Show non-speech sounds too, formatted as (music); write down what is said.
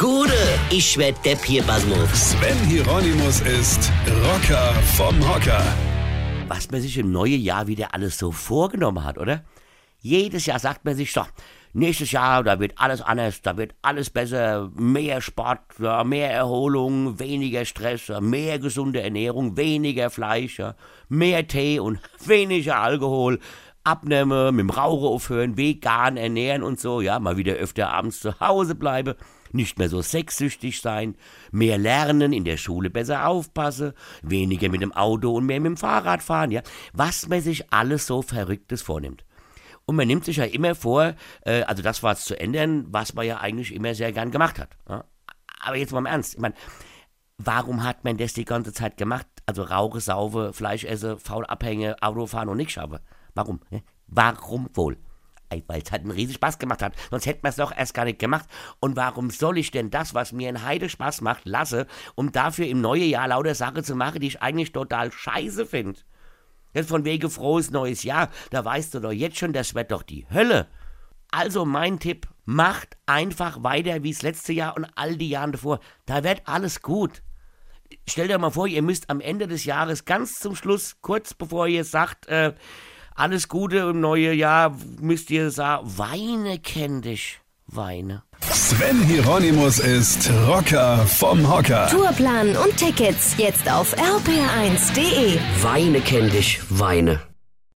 Gude, ich werd Depp hier, Basmus. Sven Hieronymus ist Rocker vom Hocker. was man sich im neuen Jahr wieder alles so vorgenommen hat, oder? Jedes Jahr sagt man sich so, nächstes Jahr, da wird alles anders, da wird alles besser, mehr Sport, mehr Erholung, weniger Stress, mehr gesunde Ernährung, weniger Fleisch, mehr Tee und (laughs) weniger Alkohol, abnehmen, mit dem Rauchen aufhören, vegan ernähren und so, ja, mal wieder öfter abends zu Hause bleiben, nicht mehr so sexsüchtig sein, mehr lernen, in der Schule besser aufpassen, weniger mit dem Auto und mehr mit dem Fahrrad fahren, ja, was man sich alles so Verrücktes vornimmt. Und man nimmt sich ja immer vor, äh, also das war es zu ändern, was man ja eigentlich immer sehr gern gemacht hat. Ja? Aber jetzt mal im Ernst, ich meine, warum hat man das die ganze Zeit gemacht? Also Rauche, Saufe, Fleisch esse, faul abhänge, Auto fahren und nicht schaffe. Warum? ne? Warum wohl? Weil es halt einen riesen Spaß gemacht hat. Sonst hätte man es doch erst gar nicht gemacht. Und warum soll ich denn das, was mir einen Heide Spaß macht, lasse, um dafür im neuen Jahr lauter Sachen zu machen, die ich eigentlich total scheiße finde? Jetzt von wegen frohes neues Jahr, da weißt du doch jetzt schon, das wird doch die Hölle. Also mein Tipp, macht einfach weiter wie das letzte Jahr und all die Jahre davor. Da wird alles gut. Stellt euch mal vor, ihr müsst am Ende des Jahres ganz zum Schluss, kurz bevor ihr sagt, äh, alles Gute im neuen Jahr, müsst ihr sagen, weine kenn dich, weine. Sven Hieronymus ist Rocker vom Hocker. Tourplan und Tickets jetzt auf rpr1.de. Weine kenn dich, weine.